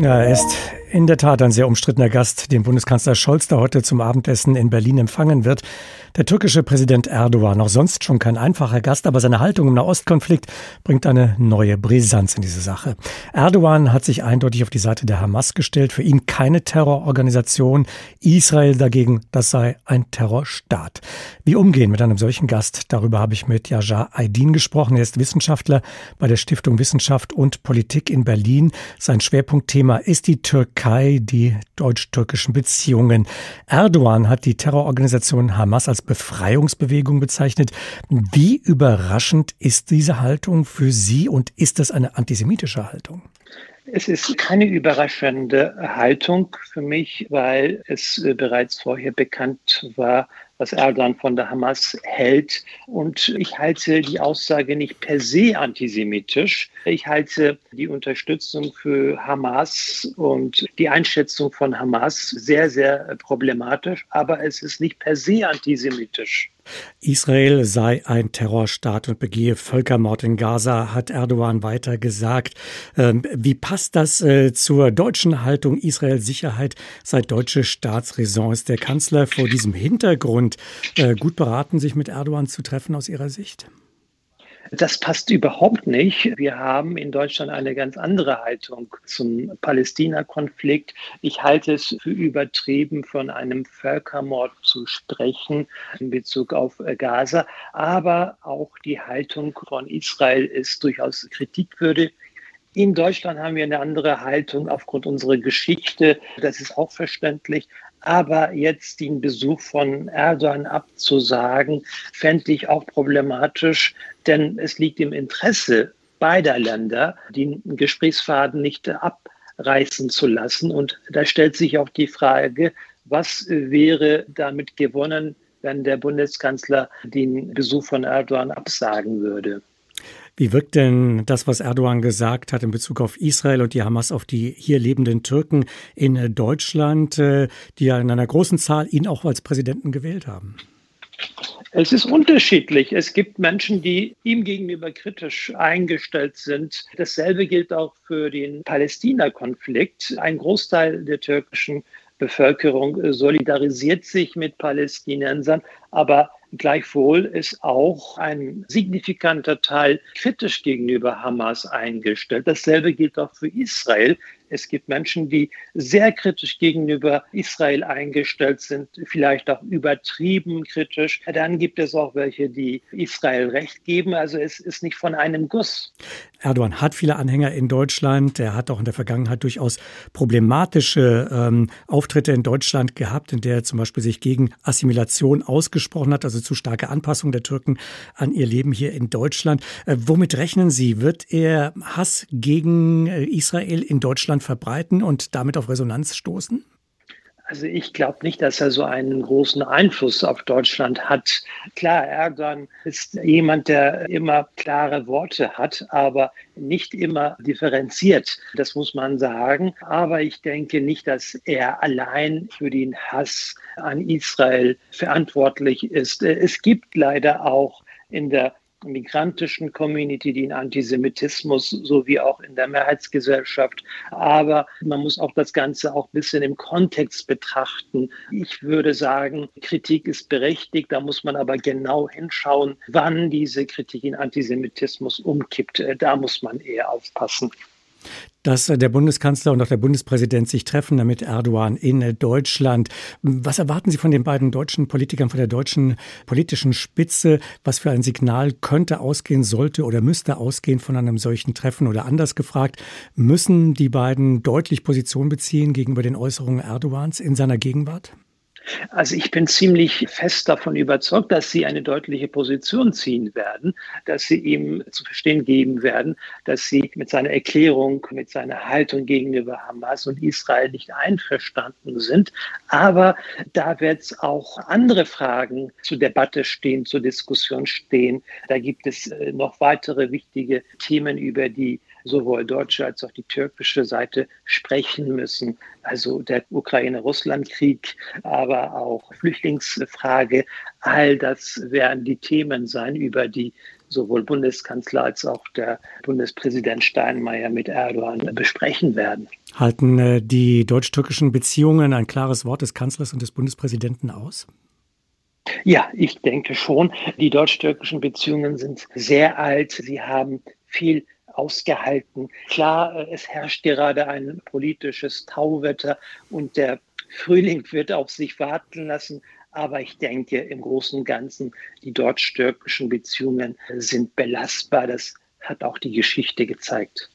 Ja, er ist in der Tat ein sehr umstrittener Gast, den Bundeskanzler Scholz da heute zum Abendessen in Berlin empfangen wird. Der türkische Präsident Erdogan, auch sonst schon kein einfacher Gast, aber seine Haltung im Nahostkonflikt bringt eine neue Brisanz in diese Sache. Erdogan hat sich eindeutig auf die Seite der Hamas gestellt. Für ihn keine Terrororganisation. Israel dagegen, das sei ein Terrorstaat. Wie umgehen mit einem solchen Gast? Darüber habe ich mit Yajar Aydin gesprochen. Er ist Wissenschaftler bei der Stiftung Wissenschaft und Politik in Berlin. Sein Schwerpunktthema ist die Türkei, die deutsch-türkischen Beziehungen. Erdogan hat die Terrororganisation Hamas als Befreiungsbewegung bezeichnet. Wie überraschend ist diese Haltung für Sie und ist das eine antisemitische Haltung? Es ist keine überraschende Haltung für mich, weil es äh, bereits vorher bekannt war, was Erdogan von der Hamas hält. Und ich halte die Aussage nicht per se antisemitisch. Ich halte die Unterstützung für Hamas und die Einschätzung von Hamas sehr, sehr problematisch. Aber es ist nicht per se antisemitisch. Israel sei ein Terrorstaat und begehe Völkermord in Gaza, hat Erdogan weiter gesagt. Ähm, wie passt das äh, zur deutschen Haltung Israel Sicherheit sei deutsche Staatsräson? Ist der Kanzler vor diesem Hintergrund äh, gut beraten, sich mit Erdogan zu treffen aus Ihrer Sicht? Das passt überhaupt nicht. Wir haben in Deutschland eine ganz andere Haltung zum Palästina-Konflikt. Ich halte es für übertrieben, von einem Völkermord zu sprechen in Bezug auf Gaza. Aber auch die Haltung von Israel ist durchaus kritikwürdig. In Deutschland haben wir eine andere Haltung aufgrund unserer Geschichte. Das ist auch verständlich. Aber jetzt den Besuch von Erdogan abzusagen, fände ich auch problematisch, denn es liegt im Interesse beider Länder, den Gesprächsfaden nicht abreißen zu lassen. Und da stellt sich auch die Frage, was wäre damit gewonnen, wenn der Bundeskanzler den Besuch von Erdogan absagen würde. Wie wirkt denn das, was Erdogan gesagt hat in Bezug auf Israel und die Hamas auf die hier lebenden Türken in Deutschland, äh, die ja in einer großen Zahl ihn auch als Präsidenten gewählt haben? Es ist unterschiedlich. Es gibt Menschen, die ihm gegenüber kritisch eingestellt sind. Dasselbe gilt auch für den Palästina-Konflikt. Ein Großteil der türkischen Bevölkerung solidarisiert sich mit Palästinensern, aber Gleichwohl ist auch ein signifikanter Teil kritisch gegenüber Hamas eingestellt. Dasselbe gilt auch für Israel. Es gibt Menschen, die sehr kritisch gegenüber Israel eingestellt sind, vielleicht auch übertrieben kritisch. Dann gibt es auch welche, die Israel Recht geben. Also es ist nicht von einem Guss. Erdogan hat viele Anhänger in Deutschland. Er hat auch in der Vergangenheit durchaus problematische ähm, Auftritte in Deutschland gehabt, in der er zum Beispiel sich gegen Assimilation ausgesprochen hat, also zu starke Anpassung der Türken an ihr Leben hier in Deutschland. Äh, womit rechnen Sie? Wird er Hass gegen äh, Israel in Deutschland Deutschland verbreiten und damit auf Resonanz stoßen? Also ich glaube nicht, dass er so einen großen Einfluss auf Deutschland hat. Klar, Erdogan ist jemand, der immer klare Worte hat, aber nicht immer differenziert. Das muss man sagen. Aber ich denke nicht, dass er allein für den Hass an Israel verantwortlich ist. Es gibt leider auch in der migrantischen Community, den Antisemitismus sowie auch in der Mehrheitsgesellschaft. Aber man muss auch das Ganze auch ein bisschen im Kontext betrachten. Ich würde sagen, Kritik ist berechtigt, da muss man aber genau hinschauen, wann diese Kritik in Antisemitismus umkippt. Da muss man eher aufpassen dass der Bundeskanzler und auch der Bundespräsident sich treffen, damit Erdogan in Deutschland. Was erwarten Sie von den beiden deutschen Politikern, von der deutschen politischen Spitze? Was für ein Signal könnte ausgehen, sollte oder müsste ausgehen von einem solchen Treffen? Oder anders gefragt, müssen die beiden deutlich Position beziehen gegenüber den Äußerungen Erdogans in seiner Gegenwart? Also ich bin ziemlich fest davon überzeugt, dass sie eine deutliche Position ziehen werden, dass sie ihm zu verstehen geben werden, dass sie mit seiner Erklärung, mit seiner Haltung gegenüber Hamas und Israel nicht einverstanden sind. Aber da wird es auch andere Fragen zur Debatte stehen, zur Diskussion stehen. Da gibt es äh, noch weitere wichtige Themen, über die sowohl deutsche als auch die türkische Seite sprechen müssen. Also der Ukraine-Russland-Krieg, aber auch Flüchtlingsfrage. All das werden die Themen sein, über die sowohl Bundeskanzler als auch der Bundespräsident Steinmeier mit Erdogan besprechen werden. Halten äh, die deutsch-türkischen Beziehungen ein klares Wort des Kanzlers und des Bundespräsidenten aus? Ja, ich denke schon. Die deutsch-türkischen Beziehungen sind sehr alt. Sie haben viel ausgehalten. Klar, äh, es herrscht gerade ein politisches Tauwetter und der Frühling wird auf sich warten lassen. Aber ich denke, im Großen und Ganzen, die deutsch-türkischen Beziehungen sind belastbar. Das hat auch die Geschichte gezeigt.